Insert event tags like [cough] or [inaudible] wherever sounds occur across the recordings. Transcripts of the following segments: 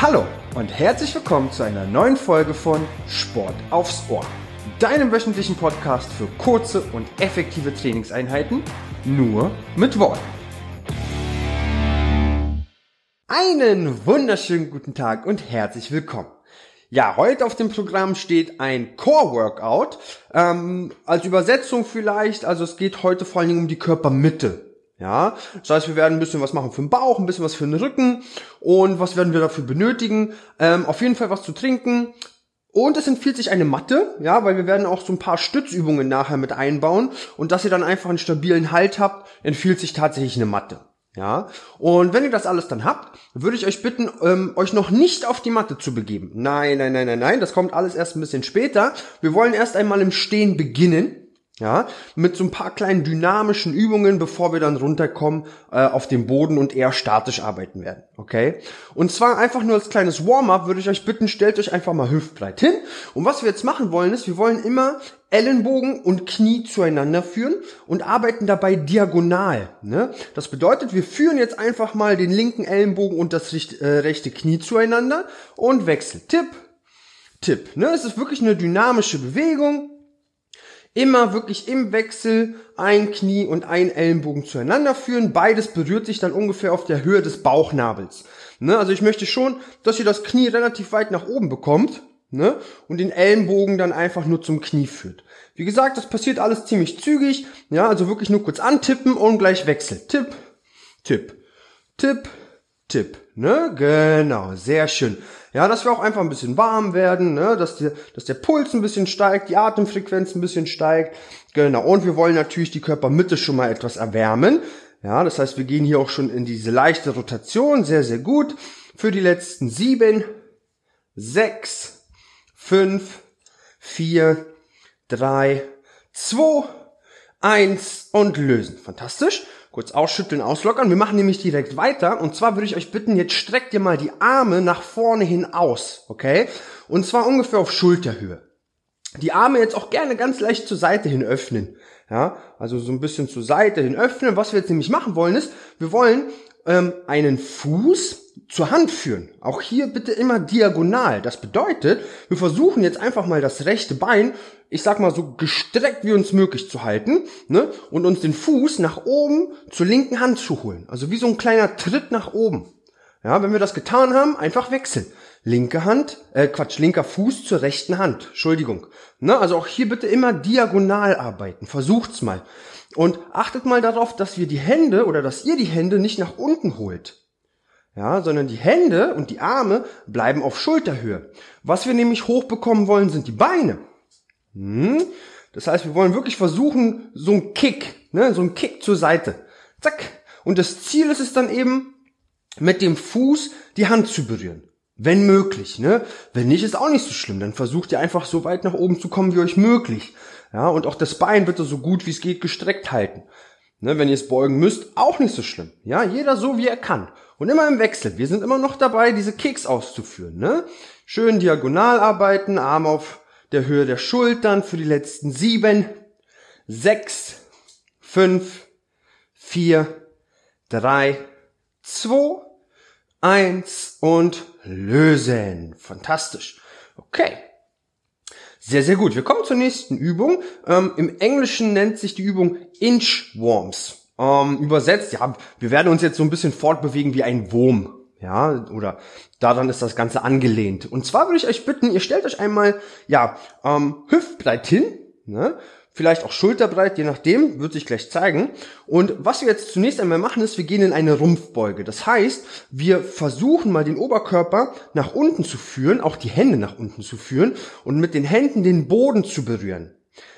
Hallo und herzlich willkommen zu einer neuen Folge von Sport aufs Ohr, deinem wöchentlichen Podcast für kurze und effektive Trainingseinheiten, nur mit Worten. Einen wunderschönen guten Tag und herzlich willkommen. Ja, heute auf dem Programm steht ein Core-Workout. Ähm, als Übersetzung vielleicht, also es geht heute vor allen Dingen um die Körpermitte. Ja, das heißt, wir werden ein bisschen was machen für den Bauch, ein bisschen was für den Rücken und was werden wir dafür benötigen? Ähm, auf jeden Fall was zu trinken. Und es empfiehlt sich eine Matte, ja, weil wir werden auch so ein paar Stützübungen nachher mit einbauen und dass ihr dann einfach einen stabilen Halt habt, empfiehlt sich tatsächlich eine Matte. Ja, und wenn ihr das alles dann habt, würde ich euch bitten, ähm, euch noch nicht auf die Matte zu begeben. Nein, nein, nein, nein, nein, das kommt alles erst ein bisschen später. Wir wollen erst einmal im Stehen beginnen. Ja, mit so ein paar kleinen dynamischen Übungen, bevor wir dann runterkommen äh, auf den Boden und eher statisch arbeiten werden. Okay? Und zwar einfach nur als kleines Warm-up würde ich euch bitten, stellt euch einfach mal hüftbreit hin. Und was wir jetzt machen wollen, ist, wir wollen immer Ellenbogen und Knie zueinander führen und arbeiten dabei diagonal. Ne? Das bedeutet, wir führen jetzt einfach mal den linken Ellenbogen und das rechte, äh, rechte Knie zueinander und wechseln. Tipp, Tipp. Ne? Es ist wirklich eine dynamische Bewegung immer wirklich im Wechsel ein Knie und ein Ellenbogen zueinander führen. Beides berührt sich dann ungefähr auf der Höhe des Bauchnabels. Ne? Also ich möchte schon, dass ihr das Knie relativ weit nach oben bekommt ne? und den Ellenbogen dann einfach nur zum Knie führt. Wie gesagt, das passiert alles ziemlich zügig. Ja, also wirklich nur kurz antippen und gleich Wechsel. Tipp, Tipp, Tipp, Tipp. Ne? Genau, sehr schön. Ja, dass wir auch einfach ein bisschen warm werden, ne? dass, die, dass der Puls ein bisschen steigt, die Atemfrequenz ein bisschen steigt. Genau, und wir wollen natürlich die Körpermitte schon mal etwas erwärmen. Ja, das heißt, wir gehen hier auch schon in diese leichte Rotation, sehr, sehr gut. Für die letzten sieben, sechs, fünf, vier, drei, zwei, eins und lösen. Fantastisch. Kurz ausschütteln, auslockern. Wir machen nämlich direkt weiter. Und zwar würde ich euch bitten, jetzt streckt ihr mal die Arme nach vorne hin aus. Okay? Und zwar ungefähr auf Schulterhöhe. Die Arme jetzt auch gerne ganz leicht zur Seite hin öffnen. Ja, also so ein bisschen zur Seite hin öffnen. Was wir jetzt nämlich machen wollen ist, wir wollen ähm, einen Fuß zur Hand führen. Auch hier bitte immer diagonal. Das bedeutet, wir versuchen jetzt einfach mal das rechte Bein, ich sag mal so gestreckt wie uns möglich zu halten, ne? Und uns den Fuß nach oben zur linken Hand zu holen. Also wie so ein kleiner Tritt nach oben. Ja, wenn wir das getan haben, einfach wechseln. Linke Hand, äh, Quatsch, linker Fuß zur rechten Hand. Entschuldigung. Ne? Also auch hier bitte immer diagonal arbeiten. Versucht's mal. Und achtet mal darauf, dass wir die Hände oder dass ihr die Hände nicht nach unten holt ja, sondern die Hände und die Arme bleiben auf Schulterhöhe. Was wir nämlich hochbekommen wollen, sind die Beine. Hm? Das heißt, wir wollen wirklich versuchen, so ein Kick, ne, so ein Kick zur Seite. Zack. Und das Ziel ist es dann eben, mit dem Fuß die Hand zu berühren. Wenn möglich, ne? Wenn nicht, ist auch nicht so schlimm. Dann versucht ihr einfach so weit nach oben zu kommen, wie euch möglich. Ja, und auch das Bein bitte so gut wie es geht gestreckt halten. Ne, wenn ihr es beugen müsst, auch nicht so schlimm. Ja, jeder so wie er kann. Und immer im Wechsel. Wir sind immer noch dabei, diese Kicks auszuführen. Ne? Schön diagonal arbeiten, Arm auf der Höhe der Schultern für die letzten sieben, sechs, fünf, vier, drei, zwei, eins und lösen. Fantastisch. Okay. Sehr, sehr gut. Wir kommen zur nächsten Übung. Ähm, Im Englischen nennt sich die Übung Inchworms. Ähm, übersetzt, ja, wir werden uns jetzt so ein bisschen fortbewegen wie ein Wurm. Ja, oder daran ist das Ganze angelehnt. Und zwar würde ich euch bitten, ihr stellt euch einmal, ja, ähm, hüftbreit hin, ne? Vielleicht auch schulterbreit, je nachdem, wird sich gleich zeigen. Und was wir jetzt zunächst einmal machen, ist, wir gehen in eine Rumpfbeuge. Das heißt, wir versuchen mal den Oberkörper nach unten zu führen, auch die Hände nach unten zu führen und mit den Händen den Boden zu berühren.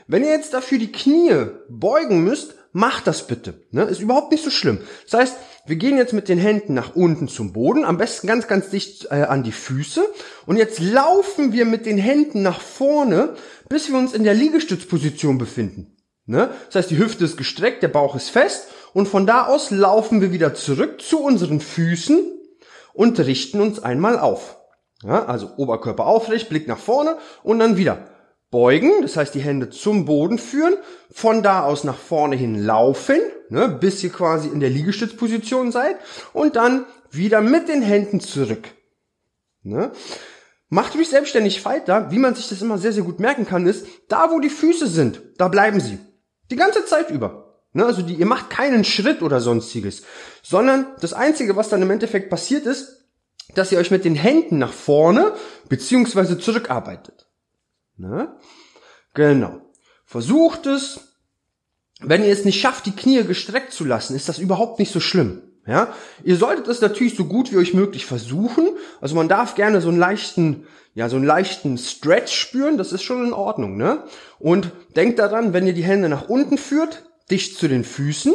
Wenn ihr jetzt dafür die Knie beugen müsst, macht das bitte. Ne? Ist überhaupt nicht so schlimm. Das heißt, wir gehen jetzt mit den Händen nach unten zum Boden, am besten ganz, ganz dicht äh, an die Füße. Und jetzt laufen wir mit den Händen nach vorne, bis wir uns in der Liegestützposition befinden. Ne? Das heißt, die Hüfte ist gestreckt, der Bauch ist fest. Und von da aus laufen wir wieder zurück zu unseren Füßen und richten uns einmal auf. Ja, also Oberkörper aufrecht, Blick nach vorne und dann wieder beugen, das heißt die Hände zum Boden führen, von da aus nach vorne hin laufen, ne, bis ihr quasi in der Liegestützposition seid und dann wieder mit den Händen zurück. Ne? Macht euch selbstständig weiter. Wie man sich das immer sehr, sehr gut merken kann, ist, da wo die Füße sind, da bleiben sie. Die ganze Zeit über. Ne? Also die, ihr macht keinen Schritt oder sonstiges. Sondern das Einzige, was dann im Endeffekt passiert ist, dass ihr euch mit den Händen nach vorne beziehungsweise zurückarbeitet. Ne? Genau. Versucht es. Wenn ihr es nicht schafft, die Knie gestreckt zu lassen, ist das überhaupt nicht so schlimm. Ja, ihr solltet es natürlich so gut wie euch möglich versuchen. Also man darf gerne so einen leichten, ja, so einen leichten Stretch spüren. Das ist schon in Ordnung, ne? Und denkt daran, wenn ihr die Hände nach unten führt, dicht zu den Füßen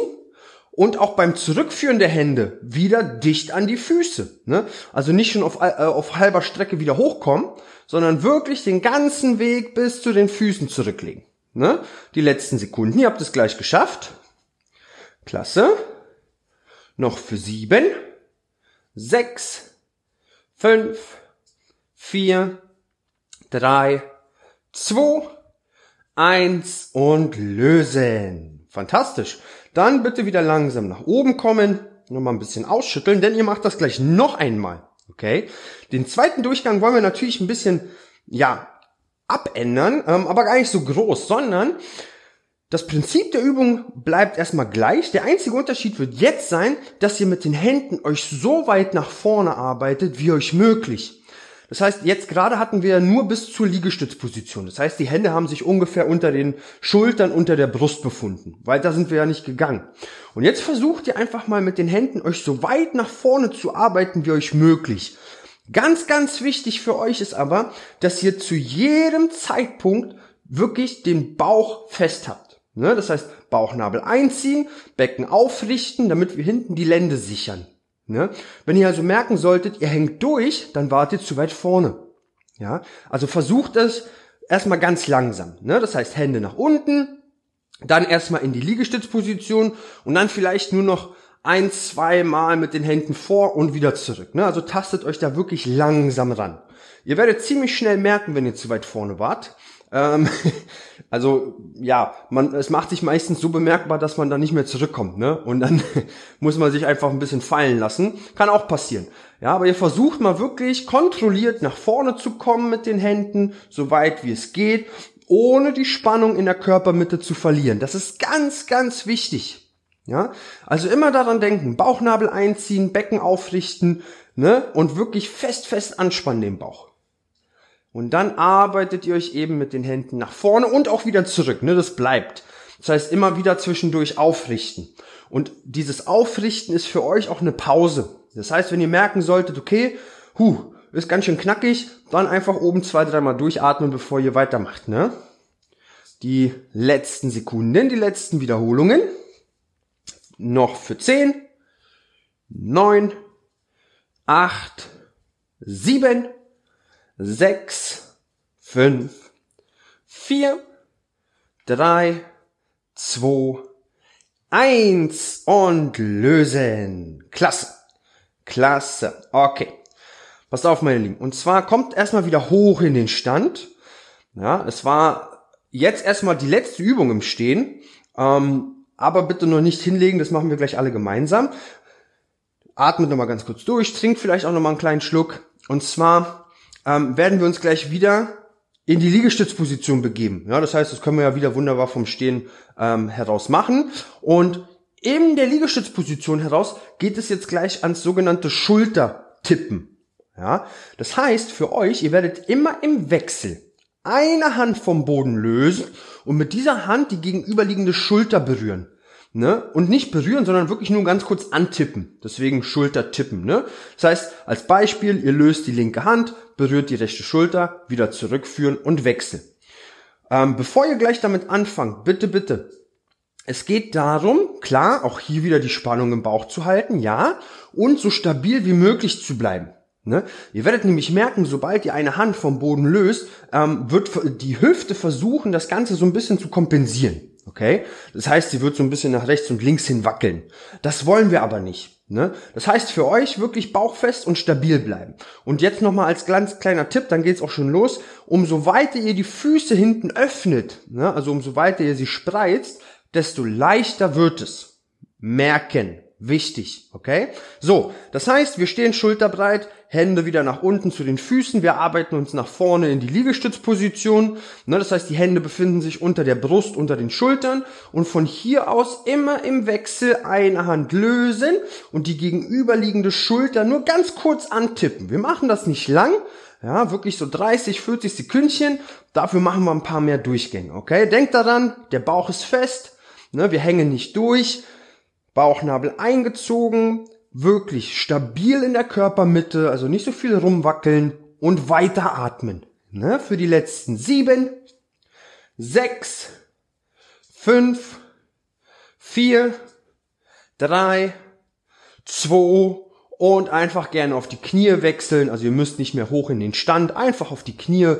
und auch beim Zurückführen der Hände wieder dicht an die Füße. Ne? Also nicht schon auf, äh, auf halber Strecke wieder hochkommen, sondern wirklich den ganzen Weg bis zu den Füßen zurücklegen. Ne? Die letzten Sekunden. Ihr habt es gleich geschafft. Klasse. Noch für sieben, sechs, fünf, vier, drei, zwei, eins und lösen. Fantastisch. Dann bitte wieder langsam nach oben kommen, nochmal ein bisschen ausschütteln, denn ihr macht das gleich noch einmal. Okay? Den zweiten Durchgang wollen wir natürlich ein bisschen, ja, abändern, ähm, aber gar nicht so groß, sondern das Prinzip der Übung bleibt erstmal gleich. Der einzige Unterschied wird jetzt sein, dass ihr mit den Händen euch so weit nach vorne arbeitet, wie euch möglich. Das heißt, jetzt gerade hatten wir nur bis zur Liegestützposition. Das heißt, die Hände haben sich ungefähr unter den Schultern, unter der Brust befunden. Weiter sind wir ja nicht gegangen. Und jetzt versucht ihr einfach mal mit den Händen euch so weit nach vorne zu arbeiten, wie euch möglich. Ganz, ganz wichtig für euch ist aber, dass ihr zu jedem Zeitpunkt wirklich den Bauch fest habt. Ne? Das heißt, Bauchnabel einziehen, Becken aufrichten, damit wir hinten die Lände sichern. Ne? Wenn ihr also merken solltet, ihr hängt durch, dann wart ihr zu weit vorne. Ja, also versucht es erstmal ganz langsam. Ne? Das heißt Hände nach unten, dann erstmal in die Liegestützposition und dann vielleicht nur noch ein, zwei Mal mit den Händen vor und wieder zurück. Ne? Also tastet euch da wirklich langsam ran. Ihr werdet ziemlich schnell merken, wenn ihr zu weit vorne wart. Ähm, [laughs] also ja, man, es macht sich meistens so bemerkbar, dass man dann nicht mehr zurückkommt, ne? Und dann [laughs] muss man sich einfach ein bisschen fallen lassen. Kann auch passieren. Ja, aber ihr versucht mal wirklich kontrolliert nach vorne zu kommen mit den Händen, so weit wie es geht, ohne die Spannung in der Körpermitte zu verlieren. Das ist ganz, ganz wichtig. Ja, also immer daran denken, Bauchnabel einziehen, Becken aufrichten, ne? Und wirklich fest, fest anspannen den Bauch. Und dann arbeitet ihr euch eben mit den Händen nach vorne und auch wieder zurück. Ne? Das bleibt. Das heißt, immer wieder zwischendurch aufrichten. Und dieses Aufrichten ist für euch auch eine Pause. Das heißt, wenn ihr merken solltet, okay, hu, ist ganz schön knackig, dann einfach oben zwei, dreimal durchatmen, bevor ihr weitermacht. Ne? Die letzten Sekunden, die letzten Wiederholungen. Noch für zehn, neun, acht, sieben sechs, fünf, vier, drei, zwei, eins und lösen. Klasse. Klasse. Okay. Passt auf, meine Lieben. Und zwar kommt erstmal wieder hoch in den Stand. Ja, es war jetzt erstmal die letzte Übung im Stehen. Ähm, aber bitte noch nicht hinlegen, das machen wir gleich alle gemeinsam. Atmet nochmal ganz kurz durch, trinkt vielleicht auch nochmal einen kleinen Schluck. Und zwar ähm, werden wir uns gleich wieder in die Liegestützposition begeben. Ja, das heißt, das können wir ja wieder wunderbar vom Stehen ähm, heraus machen. Und in der Liegestützposition heraus geht es jetzt gleich ans sogenannte Schultertippen. Ja, das heißt für euch, ihr werdet immer im Wechsel eine Hand vom Boden lösen und mit dieser Hand die gegenüberliegende Schulter berühren. Ne? Und nicht berühren, sondern wirklich nur ganz kurz antippen. Deswegen Schulter tippen. Ne? Das heißt, als Beispiel, ihr löst die linke Hand, berührt die rechte Schulter, wieder zurückführen und wechseln. Ähm, bevor ihr gleich damit anfangt, bitte, bitte. Es geht darum, klar, auch hier wieder die Spannung im Bauch zu halten, ja, und so stabil wie möglich zu bleiben. Ne? Ihr werdet nämlich merken, sobald ihr eine Hand vom Boden löst, ähm, wird die Hüfte versuchen, das Ganze so ein bisschen zu kompensieren. Okay? Das heißt, sie wird so ein bisschen nach rechts und links hin wackeln. Das wollen wir aber nicht. Ne? Das heißt für euch wirklich bauchfest und stabil bleiben. Und jetzt nochmal als ganz kleiner Tipp, dann geht's auch schon los. Umso weiter ihr die Füße hinten öffnet, ne? also umso weiter ihr sie spreizt, desto leichter wird es. Merken. Wichtig, okay? So, das heißt, wir stehen schulterbreit, Hände wieder nach unten zu den Füßen, wir arbeiten uns nach vorne in die Liegestützposition. Ne, das heißt, die Hände befinden sich unter der Brust, unter den Schultern und von hier aus immer im Wechsel eine Hand lösen und die gegenüberliegende Schulter nur ganz kurz antippen. Wir machen das nicht lang, ja, wirklich so 30, 40 Sekündchen. Dafür machen wir ein paar mehr Durchgänge, okay? Denkt daran, der Bauch ist fest, ne, wir hängen nicht durch Bauchnabel eingezogen, wirklich stabil in der Körpermitte, also nicht so viel rumwackeln und weiter atmen. Ne? Für die letzten sieben, sechs, fünf, vier, drei, zwei und einfach gerne auf die Knie wechseln. Also ihr müsst nicht mehr hoch in den Stand, einfach auf die Knie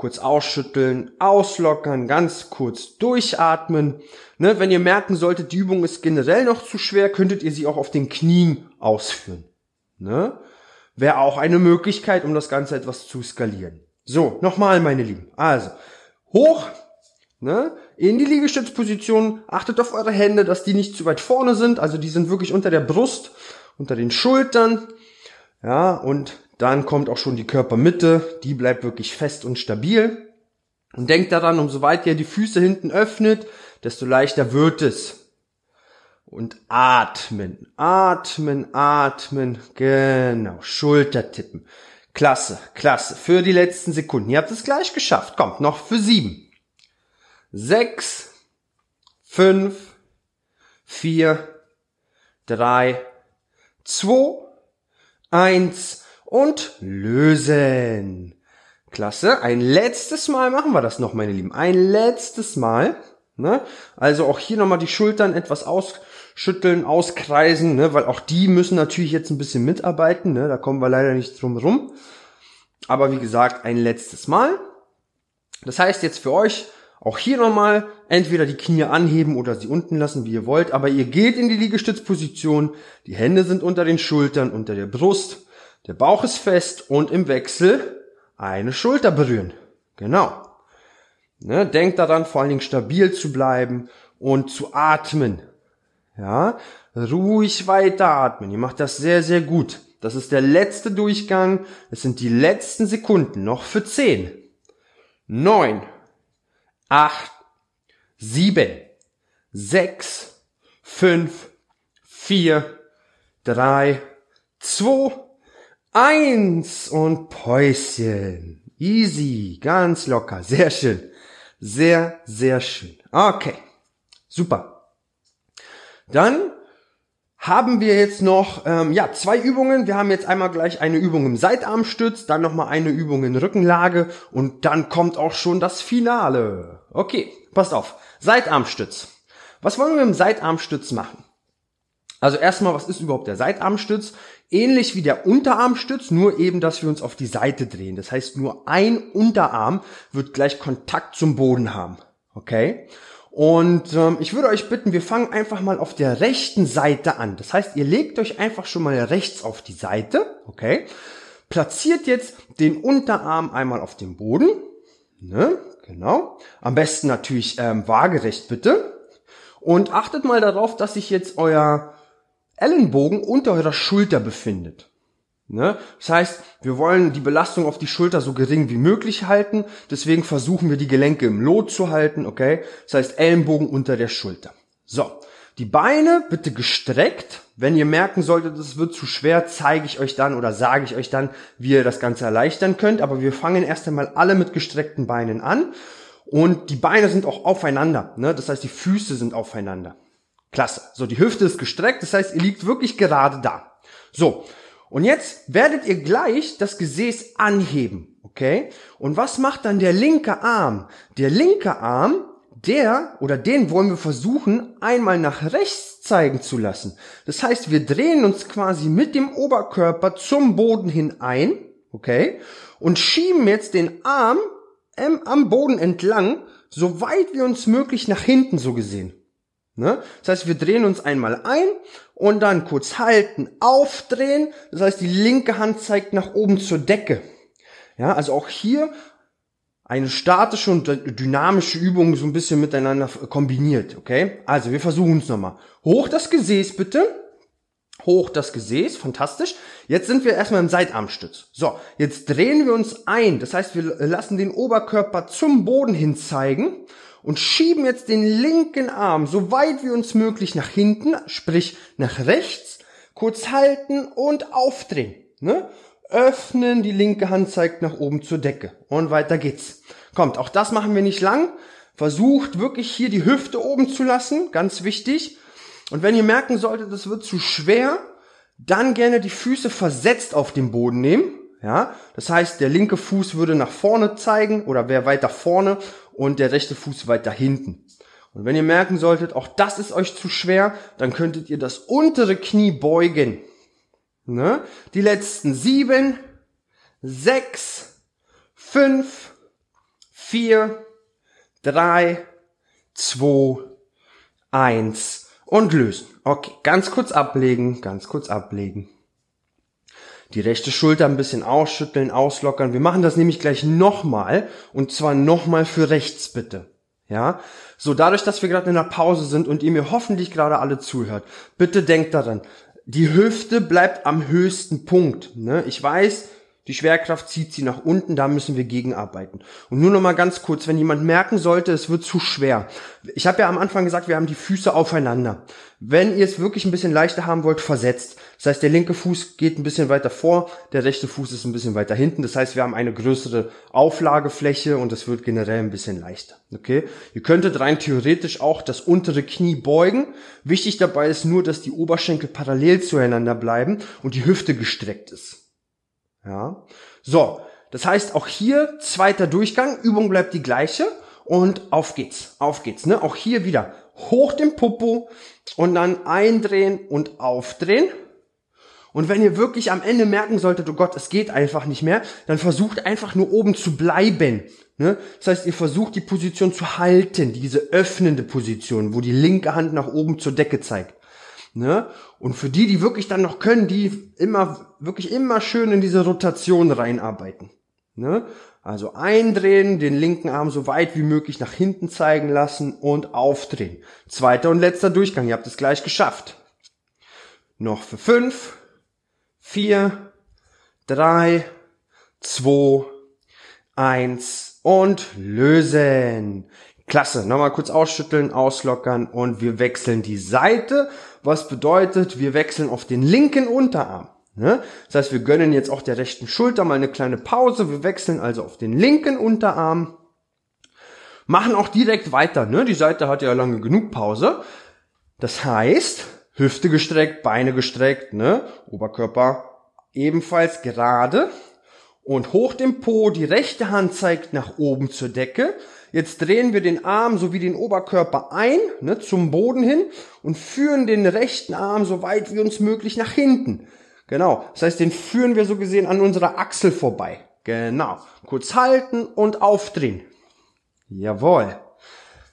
kurz ausschütteln, auslockern, ganz kurz durchatmen. Ne, wenn ihr merken solltet, die Übung ist generell noch zu schwer, könntet ihr sie auch auf den Knien ausführen. Ne? Wäre auch eine Möglichkeit, um das Ganze etwas zu skalieren. So, nochmal, meine Lieben. Also, hoch, ne, in die Liegestützposition. Achtet auf eure Hände, dass die nicht zu weit vorne sind. Also, die sind wirklich unter der Brust, unter den Schultern. Ja, und dann kommt auch schon die Körpermitte, die bleibt wirklich fest und stabil. Und denkt daran, umso weiter ihr die Füße hinten öffnet, desto leichter wird es. Und atmen, atmen, atmen, genau, Schulter tippen. Klasse, klasse, für die letzten Sekunden. Ihr habt es gleich geschafft. Kommt, noch für sieben. Sechs, fünf, vier, drei, zwei, eins und lösen. Klasse. Ein letztes Mal machen wir das noch, meine Lieben. Ein letztes Mal. Ne? Also auch hier nochmal die Schultern etwas ausschütteln, auskreisen, ne? weil auch die müssen natürlich jetzt ein bisschen mitarbeiten. Ne? Da kommen wir leider nicht drum rum. Aber wie gesagt, ein letztes Mal. Das heißt jetzt für euch auch hier nochmal entweder die Knie anheben oder sie unten lassen, wie ihr wollt. Aber ihr geht in die Liegestützposition. Die Hände sind unter den Schultern, unter der Brust. Der Bauch ist fest und im Wechsel eine Schulter berühren. Genau. Ne, denkt daran, vor allen Dingen stabil zu bleiben und zu atmen. Ja, ruhig weiter atmen. Ihr macht das sehr, sehr gut. Das ist der letzte Durchgang. Es sind die letzten Sekunden. Noch für zehn, neun, acht, sieben, sechs, fünf, vier, drei, zwei Eins und Päuschen. Easy, ganz locker, sehr schön. Sehr, sehr schön. Okay, super. Dann haben wir jetzt noch ähm, ja zwei Übungen. Wir haben jetzt einmal gleich eine Übung im Seitarmstütz, dann noch mal eine Übung in Rückenlage und dann kommt auch schon das Finale. Okay, passt auf. Seitarmstütz. Was wollen wir im Seitarmstütz machen? Also erstmal, was ist überhaupt der Seitarmstütz? Ähnlich wie der Unterarmstütz, nur eben, dass wir uns auf die Seite drehen. Das heißt, nur ein Unterarm wird gleich Kontakt zum Boden haben. Okay? Und ähm, ich würde euch bitten, wir fangen einfach mal auf der rechten Seite an. Das heißt, ihr legt euch einfach schon mal rechts auf die Seite. Okay? Platziert jetzt den Unterarm einmal auf dem Boden. Ne? Genau. Am besten natürlich ähm, waagerecht bitte. Und achtet mal darauf, dass sich jetzt euer Ellenbogen unter eurer Schulter befindet. Ne? Das heißt, wir wollen die Belastung auf die Schulter so gering wie möglich halten, deswegen versuchen wir die Gelenke im Lot zu halten, okay? Das heißt, Ellenbogen unter der Schulter. So, die Beine bitte gestreckt. Wenn ihr merken solltet, es wird zu schwer, zeige ich euch dann oder sage ich euch dann, wie ihr das Ganze erleichtern könnt. Aber wir fangen erst einmal alle mit gestreckten Beinen an. Und die Beine sind auch aufeinander. Ne? Das heißt, die Füße sind aufeinander. Klasse. So, die Hüfte ist gestreckt, das heißt, ihr liegt wirklich gerade da. So, und jetzt werdet ihr gleich das Gesäß anheben, okay? Und was macht dann der linke Arm? Der linke Arm, der oder den wollen wir versuchen, einmal nach rechts zeigen zu lassen. Das heißt, wir drehen uns quasi mit dem Oberkörper zum Boden hin ein, okay? Und schieben jetzt den Arm ähm, am Boden entlang, so weit wie uns möglich nach hinten so gesehen. Ne? Das heißt, wir drehen uns einmal ein und dann kurz halten, aufdrehen. Das heißt, die linke Hand zeigt nach oben zur Decke. Ja, also auch hier eine statische und dynamische Übung so ein bisschen miteinander kombiniert, okay? Also wir versuchen es nochmal. Hoch das Gesäß bitte, hoch das Gesäß, fantastisch. Jetzt sind wir erstmal im Seitarmstütz. So, jetzt drehen wir uns ein. Das heißt, wir lassen den Oberkörper zum Boden hin zeigen und schieben jetzt den linken Arm so weit wie uns möglich nach hinten, sprich nach rechts, kurz halten und aufdrehen. Ne? Öffnen, die linke Hand zeigt nach oben zur Decke und weiter geht's. Kommt, auch das machen wir nicht lang. Versucht wirklich hier die Hüfte oben zu lassen, ganz wichtig. Und wenn ihr merken solltet, das wird zu schwer, dann gerne die Füße versetzt auf den Boden nehmen. Ja, das heißt, der linke Fuß würde nach vorne zeigen oder wäre weiter vorne und der rechte Fuß weiter hinten. Und wenn ihr merken solltet, auch das ist euch zu schwer, dann könntet ihr das untere Knie beugen. Ne? Die letzten sieben, sechs, fünf, vier, drei, zwei, eins und lösen. Okay, ganz kurz ablegen, ganz kurz ablegen. Die rechte Schulter ein bisschen ausschütteln, auslockern. Wir machen das nämlich gleich nochmal und zwar nochmal für rechts bitte. Ja, so dadurch, dass wir gerade in der Pause sind und ihr mir hoffentlich gerade alle zuhört, bitte denkt daran, die Hüfte bleibt am höchsten Punkt. Ne? Ich weiß, die Schwerkraft zieht sie nach unten, da müssen wir gegenarbeiten. Und nur noch mal ganz kurz, wenn jemand merken sollte, es wird zu schwer. Ich habe ja am Anfang gesagt, wir haben die Füße aufeinander. Wenn ihr es wirklich ein bisschen leichter haben wollt, versetzt. Das heißt, der linke Fuß geht ein bisschen weiter vor, der rechte Fuß ist ein bisschen weiter hinten. Das heißt, wir haben eine größere Auflagefläche und es wird generell ein bisschen leichter. Okay? Ihr könntet rein theoretisch auch das untere Knie beugen. Wichtig dabei ist nur, dass die Oberschenkel parallel zueinander bleiben und die Hüfte gestreckt ist. Ja. So, das heißt auch hier zweiter Durchgang, Übung bleibt die gleiche und auf geht's, auf geht's. Ne? Auch hier wieder hoch den Popo und dann eindrehen und aufdrehen. Und wenn ihr wirklich am Ende merken solltet, oh Gott, es geht einfach nicht mehr, dann versucht einfach nur oben zu bleiben. Ne? Das heißt, ihr versucht die Position zu halten, diese öffnende Position, wo die linke Hand nach oben zur Decke zeigt. Ne? Und für die, die wirklich dann noch können, die immer, wirklich immer schön in diese Rotation reinarbeiten. Ne? Also eindrehen, den linken Arm so weit wie möglich nach hinten zeigen lassen und aufdrehen. Zweiter und letzter Durchgang. Ihr habt es gleich geschafft. Noch für fünf, vier, drei, zwei, eins und lösen. Klasse. Nochmal kurz ausschütteln, auslockern und wir wechseln die Seite was bedeutet, wir wechseln auf den linken Unterarm. Ne? Das heißt, wir gönnen jetzt auch der rechten Schulter mal eine kleine Pause. Wir wechseln also auf den linken Unterarm. Machen auch direkt weiter. Ne? Die Seite hat ja lange genug Pause. Das heißt, Hüfte gestreckt, Beine gestreckt, ne? Oberkörper ebenfalls gerade. Und hoch dem Po, die rechte Hand zeigt nach oben zur Decke. Jetzt drehen wir den Arm sowie den Oberkörper ein, ne, zum Boden hin und führen den rechten Arm so weit wie uns möglich nach hinten. Genau. Das heißt, den führen wir so gesehen an unserer Achsel vorbei. Genau. Kurz halten und aufdrehen. Jawohl.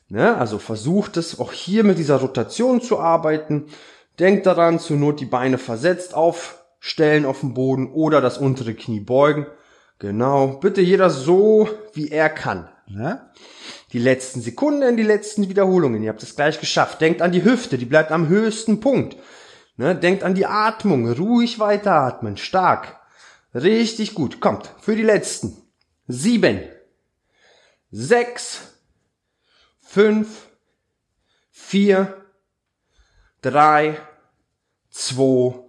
Ne, also versucht es auch hier mit dieser Rotation zu arbeiten. Denkt daran, zur Not die Beine versetzt aufstellen auf dem Boden oder das untere Knie beugen. Genau. Bitte jeder so, wie er kann. Ne? Die letzten Sekunden, die letzten Wiederholungen. Ihr habt es gleich geschafft. Denkt an die Hüfte, die bleibt am höchsten Punkt. Ne? Denkt an die Atmung. Ruhig weiteratmen. Stark. Richtig gut. Kommt. Für die letzten. Sieben. Sechs. Fünf. Vier. Drei. Zwei.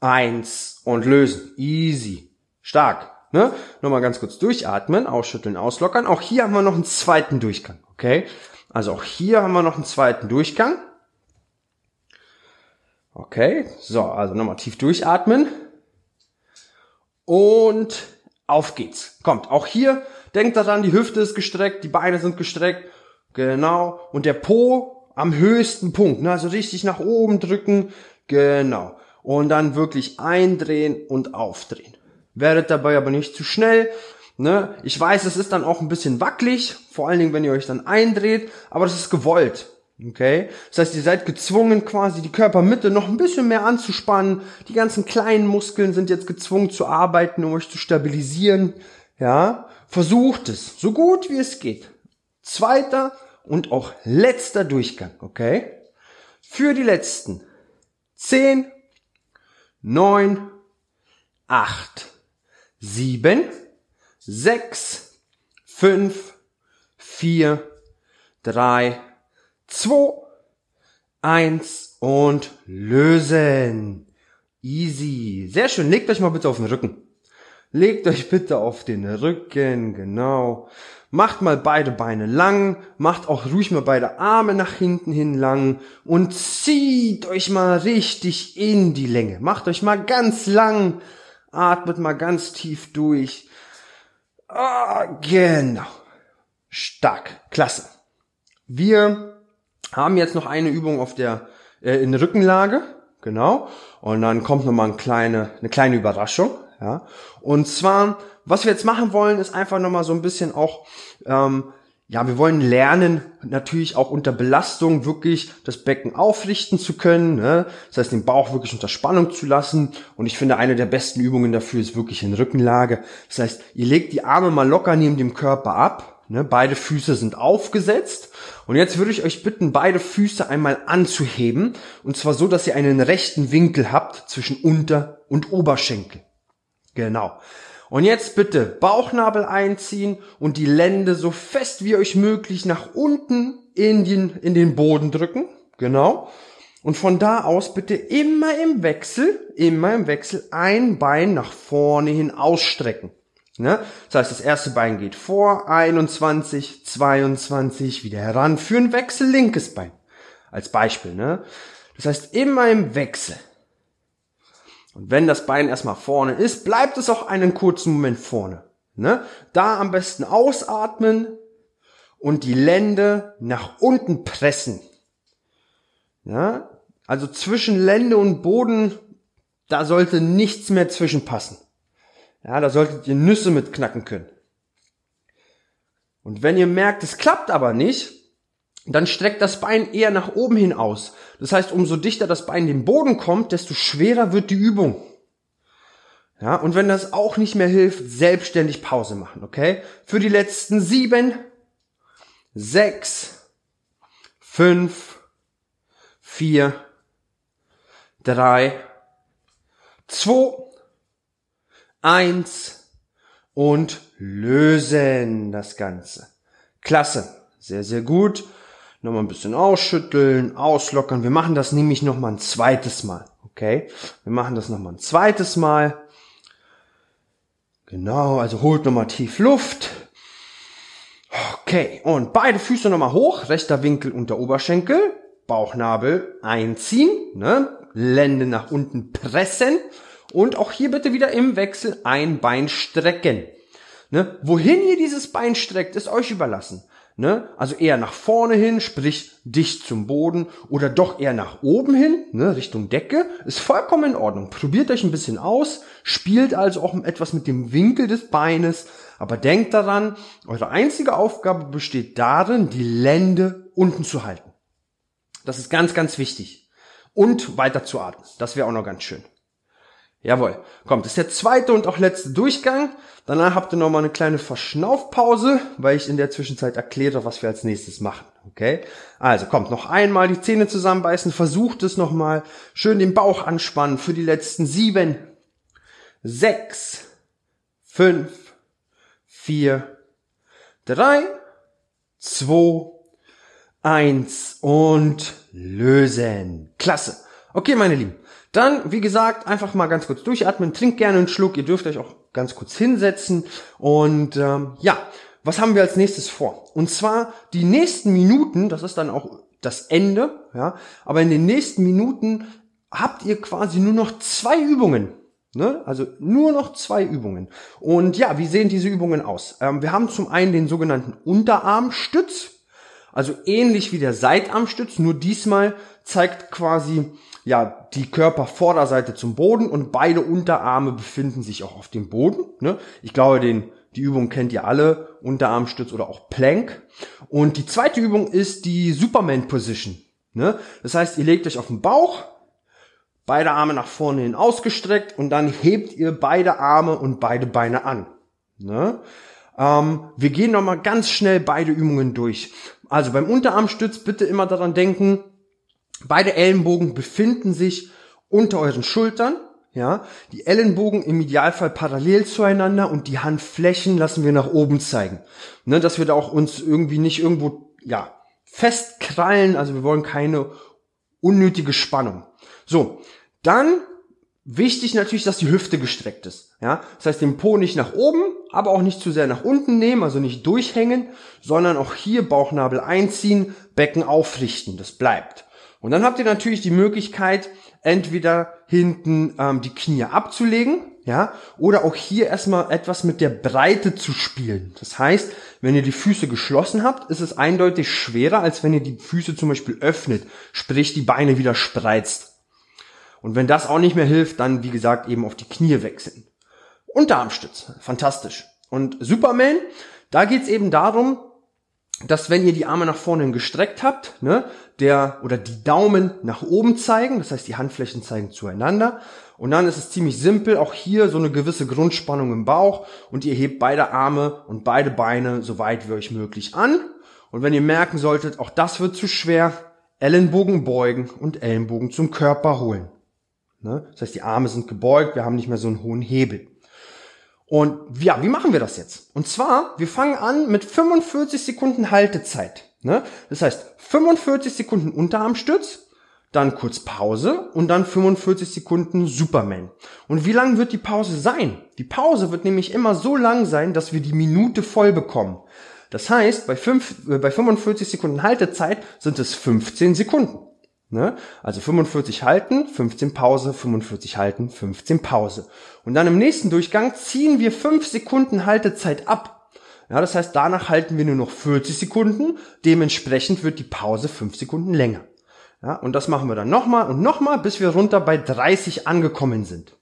Eins. Und lösen. Easy. Stark. Ne? Nochmal ganz kurz durchatmen, ausschütteln, auslockern. Auch hier haben wir noch einen zweiten Durchgang. Okay? Also auch hier haben wir noch einen zweiten Durchgang. Okay, so, also nochmal tief durchatmen. Und auf geht's. Kommt, auch hier, denkt daran, die Hüfte ist gestreckt, die Beine sind gestreckt. Genau. Und der Po am höchsten Punkt. Ne? Also richtig nach oben drücken. Genau. Und dann wirklich eindrehen und aufdrehen. Werdet dabei aber nicht zu schnell. Ne? Ich weiß, es ist dann auch ein bisschen wackelig, vor allen Dingen, wenn ihr euch dann eindreht, aber das ist gewollt. Okay? Das heißt, ihr seid gezwungen, quasi die Körpermitte noch ein bisschen mehr anzuspannen. Die ganzen kleinen Muskeln sind jetzt gezwungen zu arbeiten, um euch zu stabilisieren. Ja? Versucht es, so gut wie es geht. Zweiter und auch letzter Durchgang, okay? Für die letzten 10, neun, acht, sieben, sechs, fünf, vier, drei, zwei, eins und lösen. Easy. Sehr schön. Legt euch mal bitte auf den Rücken. Legt euch bitte auf den Rücken, genau. Macht mal beide Beine lang, macht auch ruhig mal beide Arme nach hinten hin lang und zieht euch mal richtig in die Länge. Macht euch mal ganz lang, atmet mal ganz tief durch. Ah, genau. Stark, klasse. Wir haben jetzt noch eine Übung auf der äh, in der Rückenlage, genau. Und dann kommt noch mal eine kleine eine kleine Überraschung, ja. Und zwar was wir jetzt machen wollen, ist einfach nochmal so ein bisschen auch, ähm, ja, wir wollen lernen, natürlich auch unter Belastung wirklich das Becken aufrichten zu können. Ne? Das heißt, den Bauch wirklich unter Spannung zu lassen. Und ich finde, eine der besten Übungen dafür ist wirklich in Rückenlage. Das heißt, ihr legt die Arme mal locker neben dem Körper ab. Ne? Beide Füße sind aufgesetzt. Und jetzt würde ich euch bitten, beide Füße einmal anzuheben. Und zwar so, dass ihr einen rechten Winkel habt zwischen Unter- und Oberschenkel. Genau. Und jetzt bitte Bauchnabel einziehen und die Lände so fest wie euch möglich nach unten in den, in den Boden drücken. Genau. Und von da aus bitte immer im Wechsel, immer im Wechsel ein Bein nach vorne hin ausstrecken. Ne? Das heißt, das erste Bein geht vor, 21, 22, wieder heran, einen Wechsel linkes Bein. Als Beispiel. Ne? Das heißt, immer im Wechsel. Und wenn das Bein erstmal vorne ist, bleibt es auch einen kurzen Moment vorne. Ne? Da am besten ausatmen und die Lände nach unten pressen. Ja? Also zwischen Lände und Boden, da sollte nichts mehr zwischenpassen. Ja, da solltet ihr Nüsse mit knacken können. Und wenn ihr merkt, es klappt aber nicht, dann streckt das Bein eher nach oben hin aus. Das heißt, umso dichter das Bein dem Boden kommt, desto schwerer wird die Übung. Ja, und wenn das auch nicht mehr hilft, selbstständig Pause machen, okay? Für die letzten sieben, sechs, fünf, vier, drei, zwei, eins und lösen das Ganze. Klasse. Sehr, sehr gut. Nochmal ein bisschen ausschütteln, auslockern. Wir machen das nämlich nochmal ein zweites Mal. Okay? Wir machen das nochmal ein zweites Mal. Genau, also holt nochmal tief Luft. Okay, und beide Füße nochmal hoch, rechter Winkel unter Oberschenkel, Bauchnabel einziehen, ne? Lände nach unten pressen und auch hier bitte wieder im Wechsel ein Bein strecken. Ne? Wohin ihr dieses Bein streckt, ist euch überlassen. Ne? Also eher nach vorne hin, sprich dicht zum Boden oder doch eher nach oben hin, ne? Richtung Decke, ist vollkommen in Ordnung. Probiert euch ein bisschen aus, spielt also auch etwas mit dem Winkel des Beines, aber denkt daran, eure einzige Aufgabe besteht darin, die Lände unten zu halten. Das ist ganz, ganz wichtig. Und weiter zu atmen. Das wäre auch noch ganz schön. Jawohl. Kommt, das ist der zweite und auch letzte Durchgang. Danach habt ihr nochmal eine kleine Verschnaufpause, weil ich in der Zwischenzeit erkläre, was wir als nächstes machen. Okay? Also kommt, noch einmal die Zähne zusammenbeißen, versucht es nochmal. Schön den Bauch anspannen für die letzten sieben, sechs, fünf, vier, drei, zwei, eins und lösen. Klasse. Okay, meine Lieben. Dann, wie gesagt, einfach mal ganz kurz durchatmen, trinkt gerne einen Schluck, ihr dürft euch auch ganz kurz hinsetzen und ähm, ja, was haben wir als nächstes vor? Und zwar die nächsten Minuten, das ist dann auch das Ende, ja, aber in den nächsten Minuten habt ihr quasi nur noch zwei Übungen. Ne? Also nur noch zwei Übungen. Und ja, wie sehen diese Übungen aus? Ähm, wir haben zum einen den sogenannten Unterarmstütz, also ähnlich wie der Seitarmstütz, nur diesmal zeigt quasi ja die Körpervorderseite zum Boden und beide Unterarme befinden sich auch auf dem Boden. Ne? Ich glaube, den, die Übung kennt ihr alle, Unterarmstütz oder auch Plank. Und die zweite Übung ist die Superman Position. Ne? Das heißt, ihr legt euch auf den Bauch, beide Arme nach vorne hin ausgestreckt und dann hebt ihr beide Arme und beide Beine an. Ne? Ähm, wir gehen nochmal ganz schnell beide Übungen durch. Also beim Unterarmstütz bitte immer daran denken, beide Ellenbogen befinden sich unter euren Schultern, ja, die Ellenbogen im Idealfall parallel zueinander und die Handflächen lassen wir nach oben zeigen. Ne, dass wir da auch uns irgendwie nicht irgendwo, ja, festkrallen, also wir wollen keine unnötige Spannung. So, dann wichtig natürlich, dass die Hüfte gestreckt ist. Ja, das heißt, den Po nicht nach oben, aber auch nicht zu sehr nach unten nehmen, also nicht durchhängen, sondern auch hier Bauchnabel einziehen, Becken aufrichten. Das bleibt. Und dann habt ihr natürlich die Möglichkeit, entweder hinten ähm, die Knie abzulegen, ja, oder auch hier erstmal etwas mit der Breite zu spielen. Das heißt, wenn ihr die Füße geschlossen habt, ist es eindeutig schwerer, als wenn ihr die Füße zum Beispiel öffnet, sprich die Beine wieder spreizt. Und wenn das auch nicht mehr hilft, dann wie gesagt eben auf die Knie wechseln. Unterarmstütz, fantastisch. Und Superman, da geht's eben darum, dass wenn ihr die Arme nach vorne gestreckt habt, ne, der oder die Daumen nach oben zeigen, das heißt die Handflächen zeigen zueinander und dann ist es ziemlich simpel, auch hier so eine gewisse Grundspannung im Bauch und ihr hebt beide Arme und beide Beine so weit wie euch möglich an und wenn ihr merken solltet, auch das wird zu schwer, Ellenbogen beugen und Ellenbogen zum Körper holen. Ne? Das heißt, die Arme sind gebeugt, wir haben nicht mehr so einen hohen Hebel. Und ja, wie machen wir das jetzt? Und zwar, wir fangen an mit 45 Sekunden Haltezeit. Ne? Das heißt, 45 Sekunden Unterarmstütz, dann kurz Pause und dann 45 Sekunden Superman. Und wie lang wird die Pause sein? Die Pause wird nämlich immer so lang sein, dass wir die Minute voll bekommen. Das heißt, bei, 5, äh, bei 45 Sekunden Haltezeit sind es 15 Sekunden. Ne? Also 45 halten, 15 Pause, 45 halten, 15 Pause. Und dann im nächsten Durchgang ziehen wir 5 Sekunden Haltezeit ab. Ja, das heißt, danach halten wir nur noch 40 Sekunden. Dementsprechend wird die Pause 5 Sekunden länger. Ja, und das machen wir dann nochmal und nochmal, bis wir runter bei 30 angekommen sind.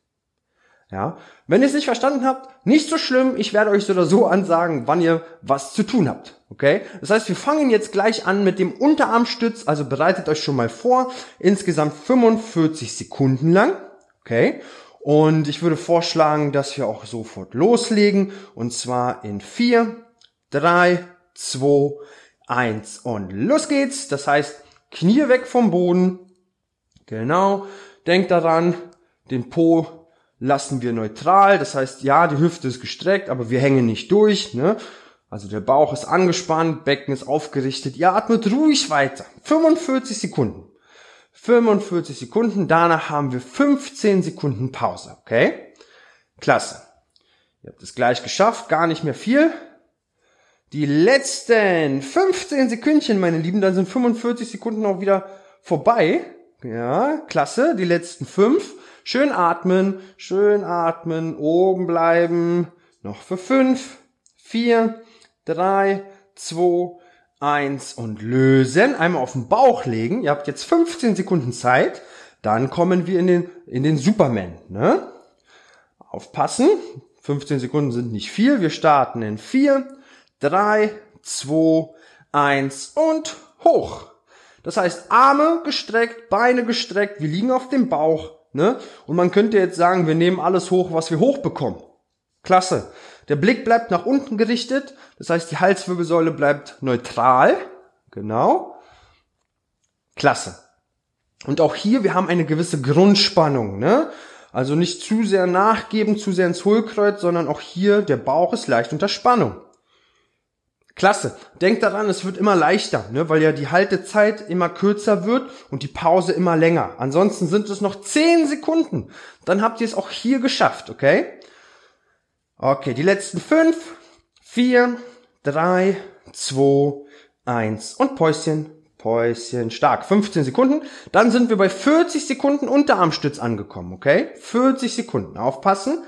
Ja, wenn ihr es nicht verstanden habt, nicht so schlimm. Ich werde euch so oder so ansagen, wann ihr was zu tun habt. Okay? Das heißt, wir fangen jetzt gleich an mit dem Unterarmstütz. Also bereitet euch schon mal vor. Insgesamt 45 Sekunden lang. Okay? Und ich würde vorschlagen, dass wir auch sofort loslegen. Und zwar in 4, 3, 2, 1 und los geht's. Das heißt, Knie weg vom Boden. Genau. Denkt daran, den Po lassen wir neutral. Das heißt, ja, die Hüfte ist gestreckt, aber wir hängen nicht durch. Ne? Also der Bauch ist angespannt, Becken ist aufgerichtet. Ihr atmet ruhig weiter. 45 Sekunden. 45 Sekunden. Danach haben wir 15 Sekunden Pause. Okay? Klasse. Ihr habt es gleich geschafft. Gar nicht mehr viel. Die letzten 15 Sekündchen, meine Lieben, dann sind 45 Sekunden auch wieder vorbei. Ja, klasse. Die letzten fünf. Schön atmen, schön atmen, oben bleiben. Noch für fünf, vier, drei, zwei, eins und lösen. Einmal auf den Bauch legen. Ihr habt jetzt 15 Sekunden Zeit. Dann kommen wir in den, in den Superman. Ne? Aufpassen. 15 Sekunden sind nicht viel. Wir starten in vier, drei, zwei, eins und hoch. Das heißt, Arme gestreckt, Beine gestreckt, wir liegen auf dem Bauch, Ne? Und man könnte jetzt sagen, wir nehmen alles hoch, was wir hochbekommen. Klasse. Der Blick bleibt nach unten gerichtet. Das heißt, die Halswirbelsäule bleibt neutral. Genau. Klasse. Und auch hier, wir haben eine gewisse Grundspannung. Ne? Also nicht zu sehr nachgeben, zu sehr ins Hohlkreuz, sondern auch hier, der Bauch ist leicht unter Spannung. Klasse. Denkt daran, es wird immer leichter, ne, weil ja die Haltezeit immer kürzer wird und die Pause immer länger. Ansonsten sind es noch 10 Sekunden. Dann habt ihr es auch hier geschafft, okay? Okay, die letzten 5, 4, 3, 2, 1 und Päuschen. Päuschen, stark. 15 Sekunden. Dann sind wir bei 40 Sekunden Unterarmstütz angekommen, okay? 40 Sekunden. Aufpassen.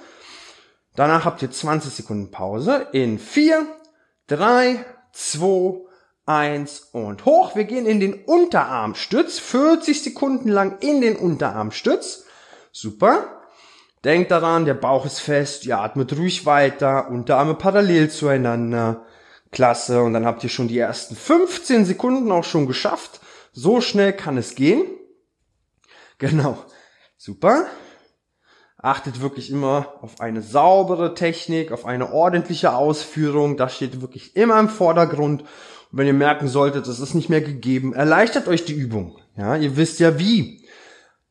Danach habt ihr 20 Sekunden Pause. In 4, Drei, zwei, eins und hoch. Wir gehen in den Unterarmstütz. 40 Sekunden lang in den Unterarmstütz. Super. Denkt daran, der Bauch ist fest. Ihr atmet ruhig weiter. Unterarme parallel zueinander. Klasse. Und dann habt ihr schon die ersten 15 Sekunden auch schon geschafft. So schnell kann es gehen. Genau. Super. Achtet wirklich immer auf eine saubere Technik, auf eine ordentliche Ausführung. Das steht wirklich immer im Vordergrund. Und wenn ihr merken solltet, das ist nicht mehr gegeben, erleichtert euch die Übung. Ja, ihr wisst ja wie.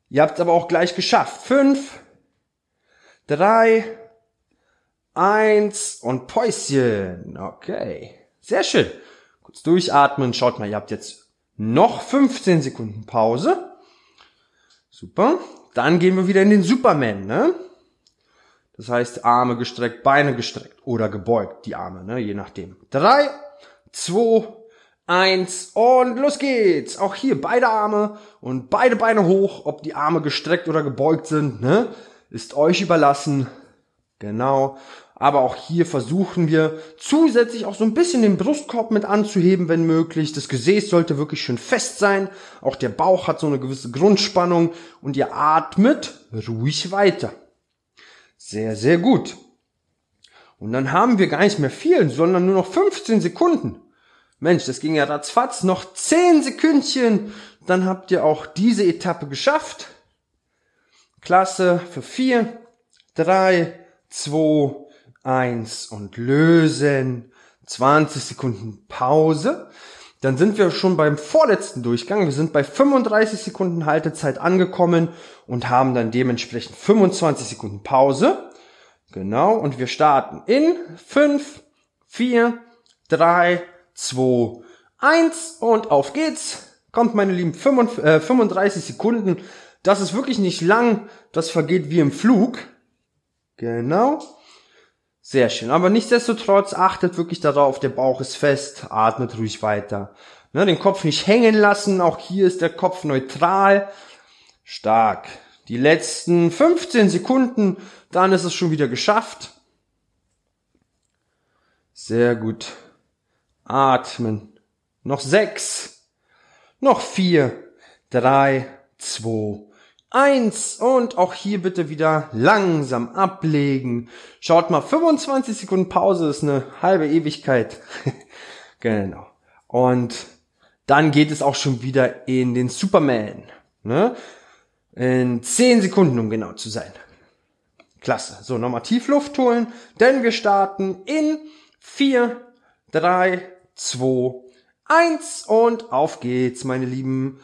Ihr habt es aber auch gleich geschafft. Fünf, drei, eins und Päuschen. Okay. Sehr schön. Kurz durchatmen. Schaut mal, ihr habt jetzt noch 15 Sekunden Pause. Super. Dann gehen wir wieder in den Superman, ne? Das heißt, Arme gestreckt, Beine gestreckt oder gebeugt, die Arme, ne? Je nachdem. Drei, zwei, eins und los geht's. Auch hier beide Arme und beide Beine hoch, ob die Arme gestreckt oder gebeugt sind, ne? Ist euch überlassen. Genau. Aber auch hier versuchen wir zusätzlich auch so ein bisschen den Brustkorb mit anzuheben, wenn möglich. Das Gesäß sollte wirklich schön fest sein. Auch der Bauch hat so eine gewisse Grundspannung und ihr atmet ruhig weiter. Sehr, sehr gut. Und dann haben wir gar nicht mehr viel, sondern nur noch 15 Sekunden. Mensch, das ging ja ratzfatz. Noch 10 Sekündchen. Dann habt ihr auch diese Etappe geschafft. Klasse für 4, 3, 2, 1 und lösen. 20 Sekunden Pause. Dann sind wir schon beim vorletzten Durchgang. Wir sind bei 35 Sekunden Haltezeit angekommen und haben dann dementsprechend 25 Sekunden Pause. Genau. Und wir starten in 5, 4, 3, 2, 1 und auf geht's. Kommt meine Lieben, 35 äh, Sekunden. Das ist wirklich nicht lang. Das vergeht wie im Flug. Genau. Sehr schön. Aber nichtsdestotrotz achtet wirklich darauf, der Bauch ist fest, atmet ruhig weiter. Ne, den Kopf nicht hängen lassen, auch hier ist der Kopf neutral. Stark. Die letzten 15 Sekunden, dann ist es schon wieder geschafft. Sehr gut. Atmen. Noch sechs. Noch vier. Drei. Zwei eins und auch hier bitte wieder langsam ablegen. Schaut mal, 25 Sekunden Pause ist eine halbe Ewigkeit. [laughs] genau. Und dann geht es auch schon wieder in den Superman. Ne? In 10 Sekunden, um genau zu sein. Klasse. So, nochmal Tiefluft holen, denn wir starten in 4, 3, 2, 1 und auf geht's, meine Lieben.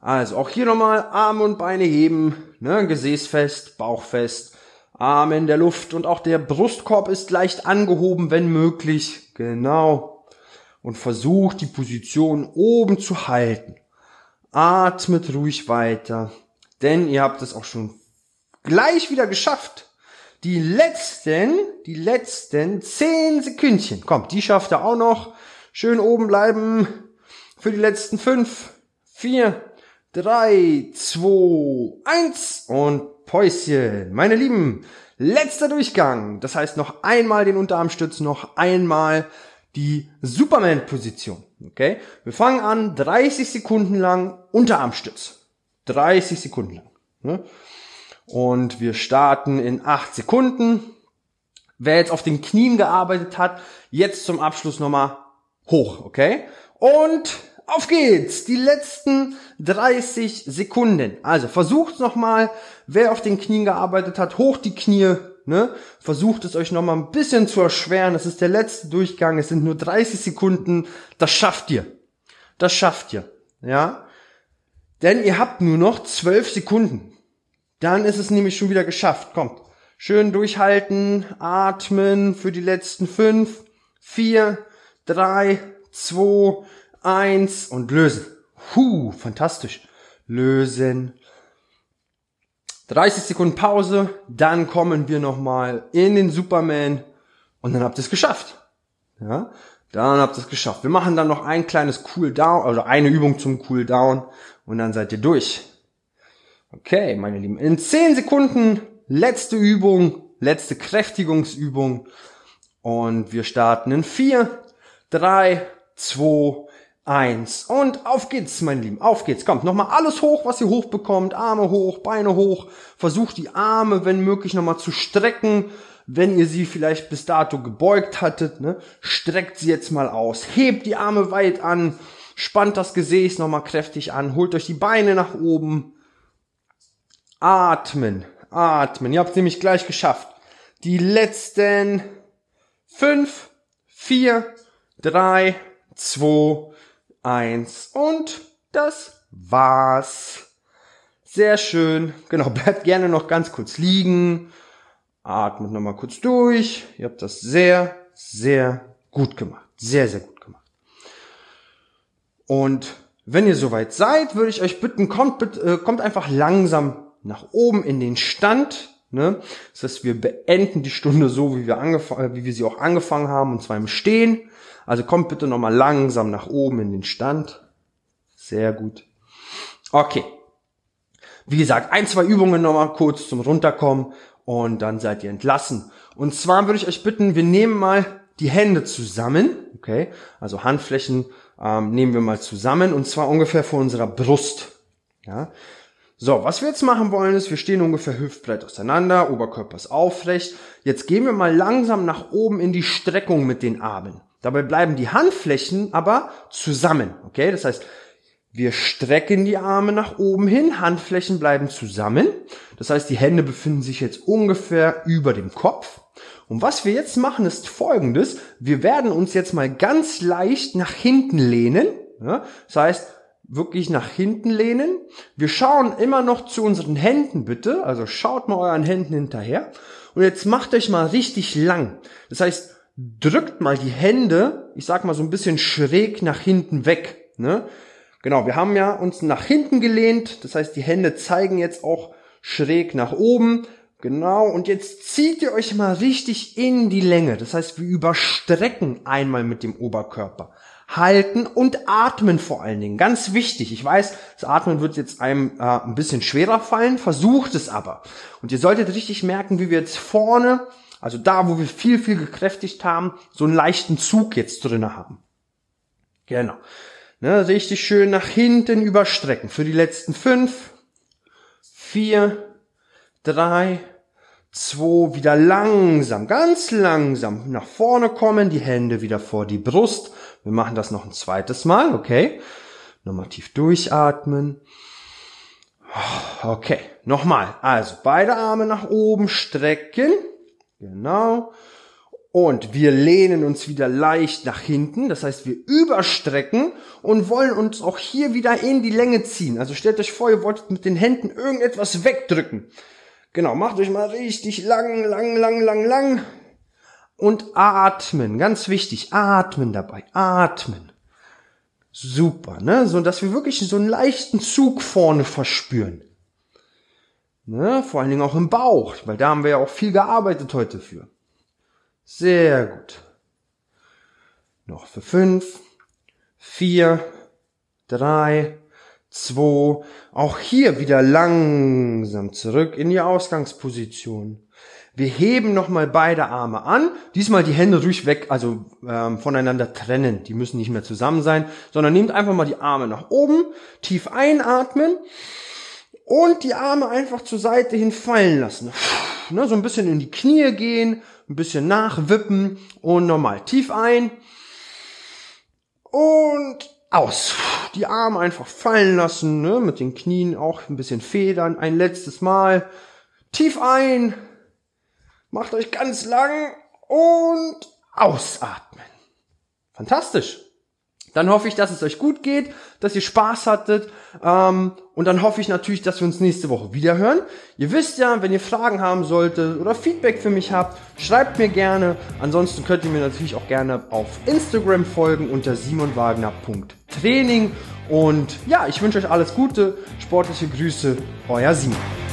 Also auch hier nochmal Arme und Beine heben, ne, Gesäß fest, Bauch fest, Arme in der Luft und auch der Brustkorb ist leicht angehoben, wenn möglich. Genau. Und versucht die Position oben zu halten. Atmet ruhig weiter, denn ihr habt es auch schon gleich wieder geschafft. Die letzten, die letzten zehn Sekündchen. Kommt, die schafft ihr auch noch. Schön oben bleiben für die letzten fünf, vier, 3, 2, 1 und Päuschen. Meine Lieben, letzter Durchgang. Das heißt noch einmal den Unterarmstütz, noch einmal die Superman-Position. Okay? Wir fangen an, 30 Sekunden lang Unterarmstütz. 30 Sekunden lang. Ne? Und wir starten in 8 Sekunden. Wer jetzt auf den Knien gearbeitet hat, jetzt zum Abschluss nochmal hoch, okay? Und auf geht's! Die letzten 30 Sekunden. Also versucht nochmal, wer auf den Knien gearbeitet hat, hoch die Knie, ne? Versucht es euch nochmal ein bisschen zu erschweren. Es ist der letzte Durchgang, es sind nur 30 Sekunden. Das schafft ihr. Das schafft ihr. Ja? Denn ihr habt nur noch 12 Sekunden. Dann ist es nämlich schon wieder geschafft. Kommt. Schön durchhalten, atmen für die letzten 5, 4, 3, 2, eins und lösen. Huh, fantastisch. Lösen. 30 Sekunden Pause, dann kommen wir nochmal in den Superman und dann habt ihr es geschafft. Ja, dann habt ihr es geschafft. Wir machen dann noch ein kleines Cooldown, also eine Übung zum Cooldown und dann seid ihr durch. Okay, meine Lieben, in 10 Sekunden letzte Übung, letzte Kräftigungsübung und wir starten in 4, 3, 2, eins. Und auf geht's, mein Lieben. Auf geht's. Kommt nochmal alles hoch, was ihr hochbekommt. Arme hoch, Beine hoch. Versucht die Arme, wenn möglich, nochmal zu strecken. Wenn ihr sie vielleicht bis dato gebeugt hattet, ne, streckt sie jetzt mal aus. Hebt die Arme weit an. Spannt das Gesäß nochmal kräftig an. Holt euch die Beine nach oben. Atmen. Atmen. Ihr habt nämlich gleich geschafft. Die letzten fünf, vier, drei, zwei, eins und das war's. Sehr schön. Genau, [laughs] bleibt gerne noch ganz kurz liegen. Atmet nochmal kurz durch. Ihr habt das sehr, sehr gut gemacht. Sehr, sehr gut gemacht. Und wenn ihr soweit seid, würde ich euch bitten, kommt, äh, kommt einfach langsam nach oben in den Stand. Ne? Das heißt, wir beenden die Stunde so, wie wir, angefangen, wie wir sie auch angefangen haben, und zwar im Stehen. Also kommt bitte nochmal langsam nach oben in den Stand. Sehr gut. Okay. Wie gesagt, ein, zwei Übungen nochmal kurz zum Runterkommen und dann seid ihr entlassen. Und zwar würde ich euch bitten, wir nehmen mal die Hände zusammen, okay? Also Handflächen ähm, nehmen wir mal zusammen und zwar ungefähr vor unserer Brust. Ja? So, was wir jetzt machen wollen ist, wir stehen ungefähr hüftbreit auseinander, Oberkörper ist aufrecht. Jetzt gehen wir mal langsam nach oben in die Streckung mit den Armen. Dabei bleiben die Handflächen aber zusammen, okay? Das heißt, wir strecken die Arme nach oben hin, Handflächen bleiben zusammen. Das heißt, die Hände befinden sich jetzt ungefähr über dem Kopf. Und was wir jetzt machen, ist folgendes. Wir werden uns jetzt mal ganz leicht nach hinten lehnen. Das heißt, wirklich nach hinten lehnen. Wir schauen immer noch zu unseren Händen bitte. Also schaut mal euren Händen hinterher. Und jetzt macht euch mal richtig lang. Das heißt, drückt mal die Hände, ich sag mal so ein bisschen schräg nach hinten weg. Ne? Genau, wir haben ja uns nach hinten gelehnt. Das heißt, die Hände zeigen jetzt auch schräg nach oben. Genau, und jetzt zieht ihr euch mal richtig in die Länge. Das heißt, wir überstrecken einmal mit dem Oberkörper. Halten und atmen vor allen Dingen. Ganz wichtig. Ich weiß, das Atmen wird jetzt einem äh, ein bisschen schwerer fallen. Versucht es aber. Und ihr solltet richtig merken, wie wir jetzt vorne, also da, wo wir viel, viel gekräftigt haben, so einen leichten Zug jetzt drinne haben. Genau. Ne, richtig schön nach hinten überstrecken. Für die letzten fünf, vier, drei, zwei, wieder langsam, ganz langsam nach vorne kommen, die Hände wieder vor die Brust. Wir machen das noch ein zweites Mal, okay? Nochmal tief durchatmen. Okay, nochmal. Also beide Arme nach oben strecken. Genau. Und wir lehnen uns wieder leicht nach hinten. Das heißt, wir überstrecken und wollen uns auch hier wieder in die Länge ziehen. Also stellt euch vor, ihr wolltet mit den Händen irgendetwas wegdrücken. Genau, macht euch mal richtig lang, lang, lang, lang, lang. Und atmen, ganz wichtig, atmen dabei, atmen. Super, ne? So, dass wir wirklich so einen leichten Zug vorne verspüren. Ne? Vor allen Dingen auch im Bauch, weil da haben wir ja auch viel gearbeitet heute für. Sehr gut. Noch für fünf, vier, drei, 2. Auch hier wieder langsam zurück in die Ausgangsposition. Wir heben nochmal beide Arme an. Diesmal die Hände ruhig weg, also ähm, voneinander trennen. Die müssen nicht mehr zusammen sein, sondern nehmt einfach mal die Arme nach oben, tief einatmen und die Arme einfach zur Seite hin fallen lassen. Ne, so ein bisschen in die Knie gehen, ein bisschen nachwippen und nochmal tief ein und aus. Die Arme einfach fallen lassen, ne? mit den Knien auch ein bisschen federn. Ein letztes Mal. Tief ein. Macht euch ganz lang und ausatmen. Fantastisch. Dann hoffe ich, dass es euch gut geht, dass ihr Spaß hattet. Ähm, und dann hoffe ich natürlich, dass wir uns nächste Woche wieder hören. Ihr wisst ja, wenn ihr Fragen haben solltet oder Feedback für mich habt, schreibt mir gerne. Ansonsten könnt ihr mir natürlich auch gerne auf Instagram folgen unter simonwagner.training. Und ja, ich wünsche euch alles Gute, sportliche Grüße, euer Simon.